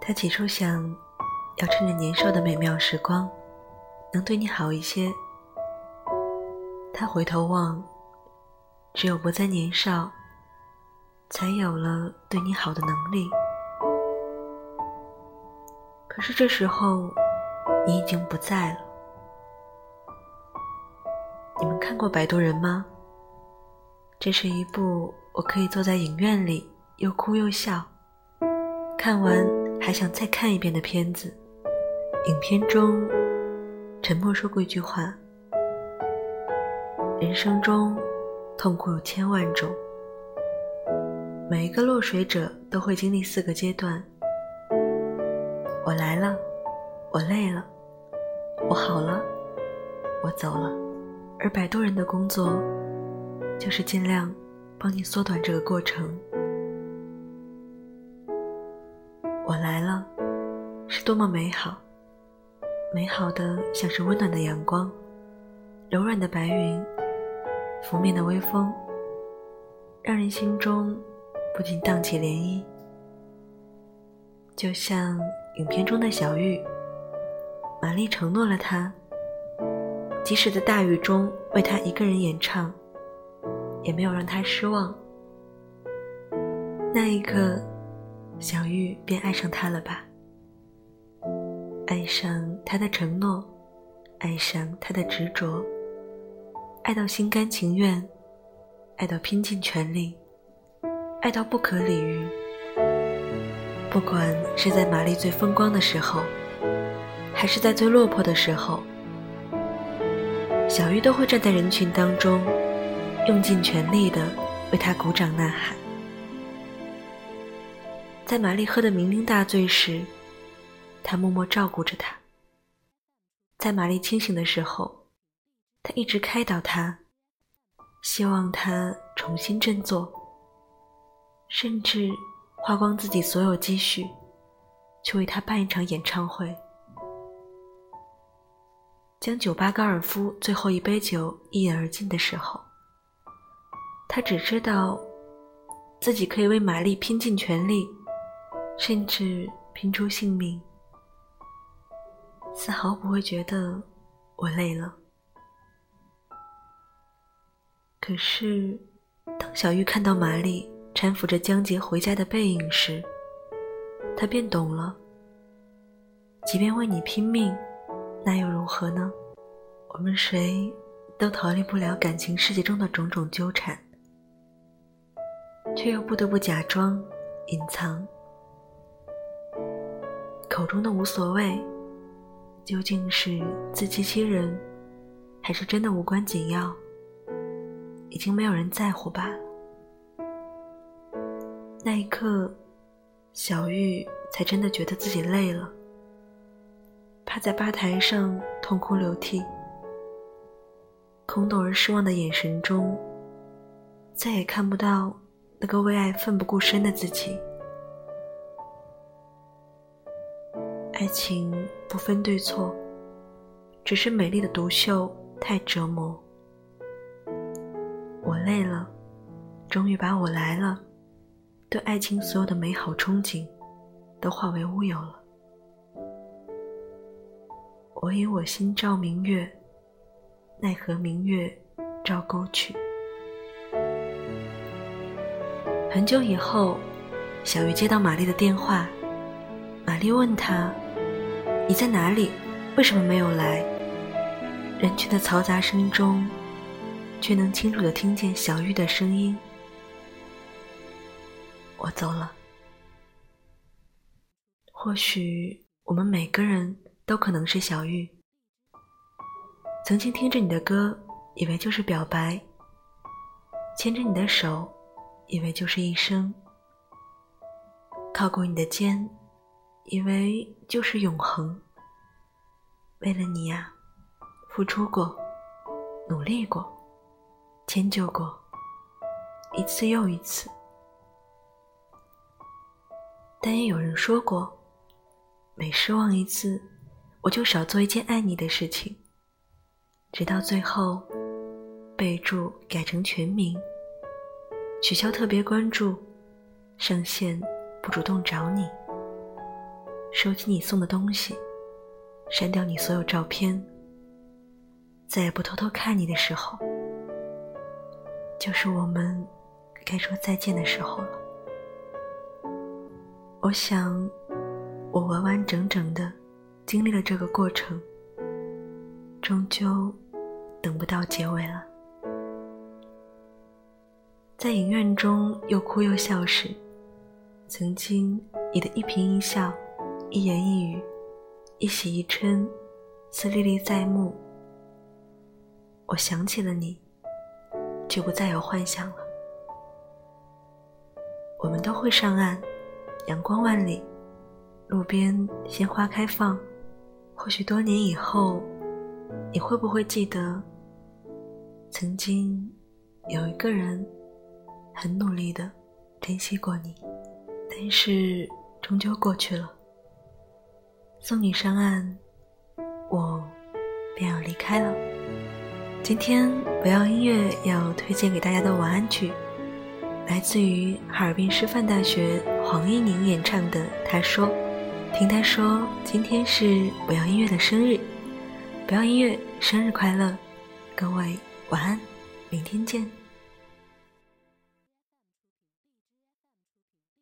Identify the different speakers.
Speaker 1: 他起初想要趁着年少的美妙时光，能对你好一些。他回头望，只有不再年少，才有了对你好的能力。可是这时候，你已经不在了。你们看过《摆渡人》吗？这是一部我可以坐在影院里又哭又笑，看完还想再看一遍的片子。影片中，沉默说过一句话：“人生中，痛苦有千万种，每一个落水者都会经历四个阶段。”我来了，我累了，我好了，我走了。而摆渡人的工作，就是尽量帮你缩短这个过程。我来了，是多么美好，美好的像是温暖的阳光，柔软的白云，拂面的微风，让人心中不禁荡起涟漪，就像。影片中的小玉，玛丽承诺了他，即使在大雨中为他一个人演唱，也没有让他失望。那一刻，小玉便爱上他了吧？爱上他的承诺，爱上他的执着，爱到心甘情愿，爱到拼尽全力，爱到不可理喻。不管是在玛丽最风光的时候，还是在最落魄的时候，小玉都会站在人群当中，用尽全力的为他鼓掌呐喊。在玛丽喝得酩酊大醉时，他默默照顾着她；在玛丽清醒的时候，他一直开导她，希望她重新振作，甚至。花光自己所有积蓄，去为他办一场演唱会，将酒吧高尔夫最后一杯酒一饮而尽的时候，他只知道自己可以为玛丽拼尽全力，甚至拼出性命，丝毫不会觉得我累了。可是，当小玉看到玛丽。搀扶着江杰回家的背影时，他便懂了。即便为你拼命，那又如何呢？我们谁都逃离不了感情世界中的种种纠缠，却又不得不假装隐藏。口中的无所谓，究竟是自欺欺人，还是真的无关紧要？已经没有人在乎罢了。那一刻，小玉才真的觉得自己累了，趴在吧台上痛哭流涕，空洞而失望的眼神中，再也看不到那个为爱奋不顾身的自己。情不分对错，只是美丽的独秀太折磨。我累了，终于把我来了。对爱情所有的美好憧憬，都化为乌有了。我以我心照明月，奈何明月照沟渠。很久以后，小鱼接到玛丽的电话，玛丽问他：“你在哪里？为什么没有来？”人群的嘈杂声中，却能清楚的听见小玉的声音。我走了。或许我们每个人都可能是小玉，曾经听着你的歌，以为就是表白；牵着你的手，以为就是一生；靠过你的肩，以为就是永恒。为了你呀，付出过，努力过，迁就过，一次又一次。但也有人说过，每失望一次，我就少做一件爱你的事情，直到最后，备注改成全名，取消特别关注，上线不主动找你。收起你送的东西，删掉你所有照片，再也不偷偷看你的时候，就是我们该说再见的时候了。我想，我完完整整的经历了这个过程，终究等不到结尾了。在影院中又哭又笑时，曾经你的一颦一笑、一言一语、一喜一嗔，似历历在目。我想起了你，就不再有幻想了。我们都会上岸。阳光万里，路边鲜花开放。或许多年以后，你会不会记得，曾经有一个人很努力的珍惜过你，但是终究过去了。送你上岸，我便要离开了。今天不要音乐要推荐给大家的晚安曲。来自于哈尔滨师范大学黄一宁演唱的《他说》，听他说今天是不要音乐的生日，不要音乐生日快乐，各位晚安，明天见。